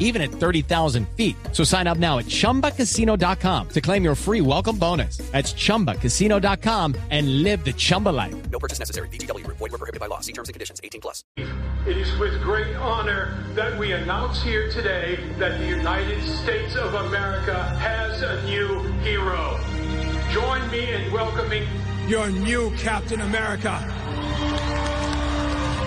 even at 30,000 feet. So sign up now at chumbacasino.com to claim your free welcome bonus. That's chumbacasino.com and live the Chumba life. No purchase necessary. VGW Group. Void were prohibited by law. See terms and conditions. 18 plus. It is with great honor that we announce here today that the United States of America has a new hero. Join me in welcoming your new Captain America.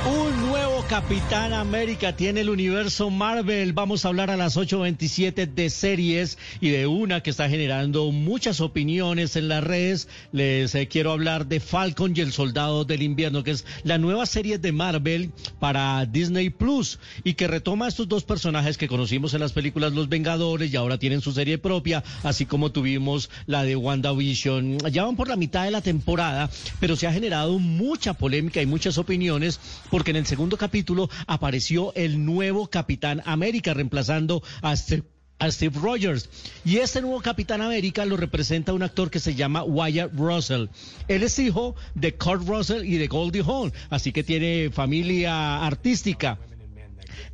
Un Capitán América tiene el universo Marvel. Vamos a hablar a las 8.27 de series y de una que está generando muchas opiniones en las redes. Les eh, quiero hablar de Falcon y el Soldado del Invierno, que es la nueva serie de Marvel para Disney Plus y que retoma estos dos personajes que conocimos en las películas Los Vengadores y ahora tienen su serie propia, así como tuvimos la de WandaVision. Ya van por la mitad de la temporada, pero se ha generado mucha polémica y muchas opiniones porque en el segundo capítulo apareció el nuevo Capitán América reemplazando a Steve a Steve Rogers. Y este nuevo Capitán América lo representa un actor que se llama Wyatt Russell. Él es hijo de Kurt Russell y de Goldie Hawn, así que tiene familia artística.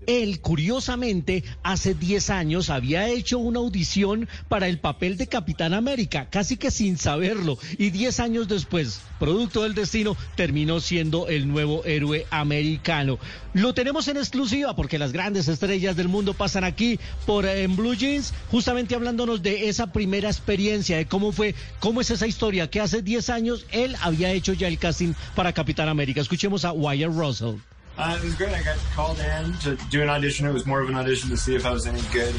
Él, curiosamente, hace 10 años había hecho una audición para el papel de Capitán América, casi que sin saberlo. Y 10 años después, producto del destino, terminó siendo el nuevo héroe americano. Lo tenemos en exclusiva porque las grandes estrellas del mundo pasan aquí por en Blue Jeans, justamente hablándonos de esa primera experiencia, de cómo fue, cómo es esa historia, que hace 10 años él había hecho ya el casting para Capitán América. Escuchemos a Wyatt Russell. Uh, it was great. I got called in to do an audition. It was more of an audition to see if I was any good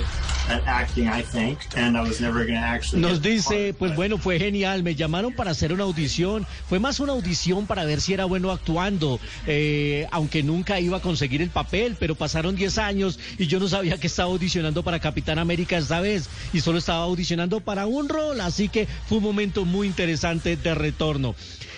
Nos dice, pues bueno, fue genial. Me llamaron para hacer una audición. Fue más una audición para ver si era bueno actuando, eh, aunque nunca iba a conseguir el papel, pero pasaron 10 años y yo no sabía que estaba audicionando para Capitán América esta vez y solo estaba audicionando para un rol, así que fue un momento muy interesante de retorno.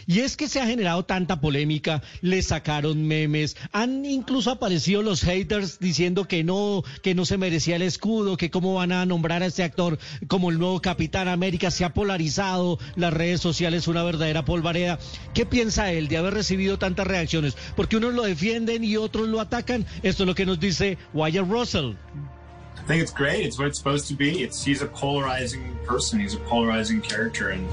Y es que se ha generado tanta polémica, le sacaron memes, han incluso aparecido los haters diciendo que no, que no se merecía el escudo, que cómo van a nombrar a este actor como el nuevo Capitán América, se ha polarizado las redes sociales, una verdadera polvareda. ¿Qué piensa él de haber recibido tantas reacciones? Porque unos lo defienden y otros lo atacan. Esto es lo que nos dice Wyatt Russell. I think it's great. It's what it's supposed to be. It's he's a polarizing person. He's a polarizing character, and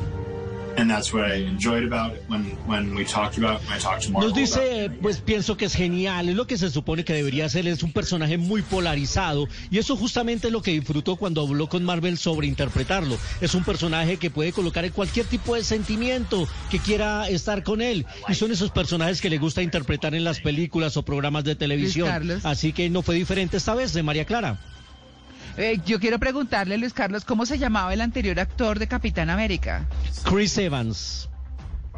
nos dice, pues pienso que es genial, es lo que se supone que debería ser, es un personaje muy polarizado. Y eso justamente es lo que disfrutó cuando habló con Marvel sobre interpretarlo. Es un personaje que puede colocar en cualquier tipo de sentimiento que quiera estar con él. Y son esos personajes que le gusta interpretar en las películas o programas de televisión. Así que no fue diferente esta vez de María Clara. Eh, yo quiero preguntarle, Luis Carlos, ¿cómo se llamaba el anterior actor de Capitán América? Chris Evans.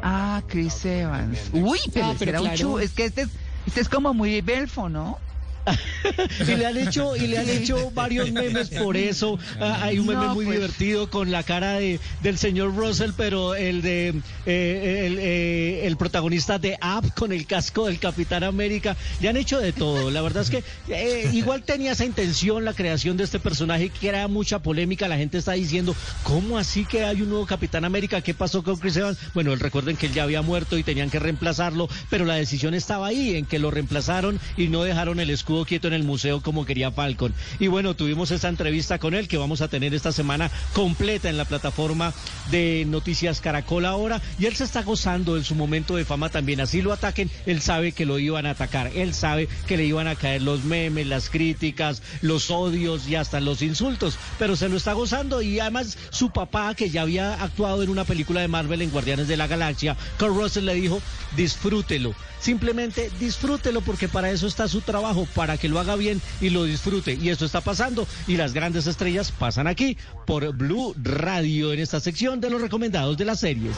Ah, Chris Evans. Uy, pero, Ah, pero era un chu- Es que este es, este es como muy belfo, ¿no? y le han hecho y le han hecho varios memes por eso. Ah, hay un meme No, muy pues. divertido con la cara de del señor Russell pero el de eh, el, eh, el protagonista de App con el casco del Capitán América. Le han hecho de todo. La verdad es que eh, igual tenía esa intención la creación de este personaje que era mucha polémica. La gente está diciendo cómo así que hay un nuevo Capitán América qué pasó con Chris Evans bueno recuerden que él ya había muerto y tenían que reemplazarlo pero la decisión estaba ahí en que lo reemplazaron y no dejaron el escudo quieto en el museo como quería Falcon. Y bueno, tuvimos esta entrevista con él que vamos a tener esta semana completa en la plataforma de Noticias Caracol ahora. Y él se está gozando en su momento de fama también. Así lo ataquen, él sabe que lo iban a atacar. Él sabe que le iban a caer los memes, las críticas, los odios y hasta los insultos. Pero se lo está gozando y además su papá, que ya había actuado en una película de Marvel en Guardianes de la Galaxia, Kurt Russell le dijo, disfrútelo. Simplemente disfrútelo porque para eso está su trabajo, para que lo haga bien y lo disfrute. Y eso está pasando y las grandes estrellas pasan aquí por Blue Radio en esta sección de los recomendados de las series.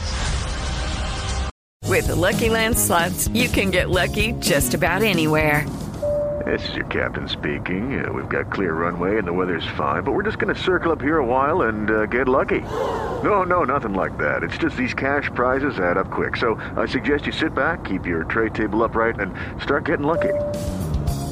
With the Lucky Land slots, you can get lucky just about anywhere. This is your captain speaking. Uh, we've got clear runway and the weather's fine, but we're just going to circle up here a while and uh, get lucky. No, no, nothing like that. It's just these cash prizes add up quick. So I suggest you sit back, keep your tray table upright, and start getting lucky.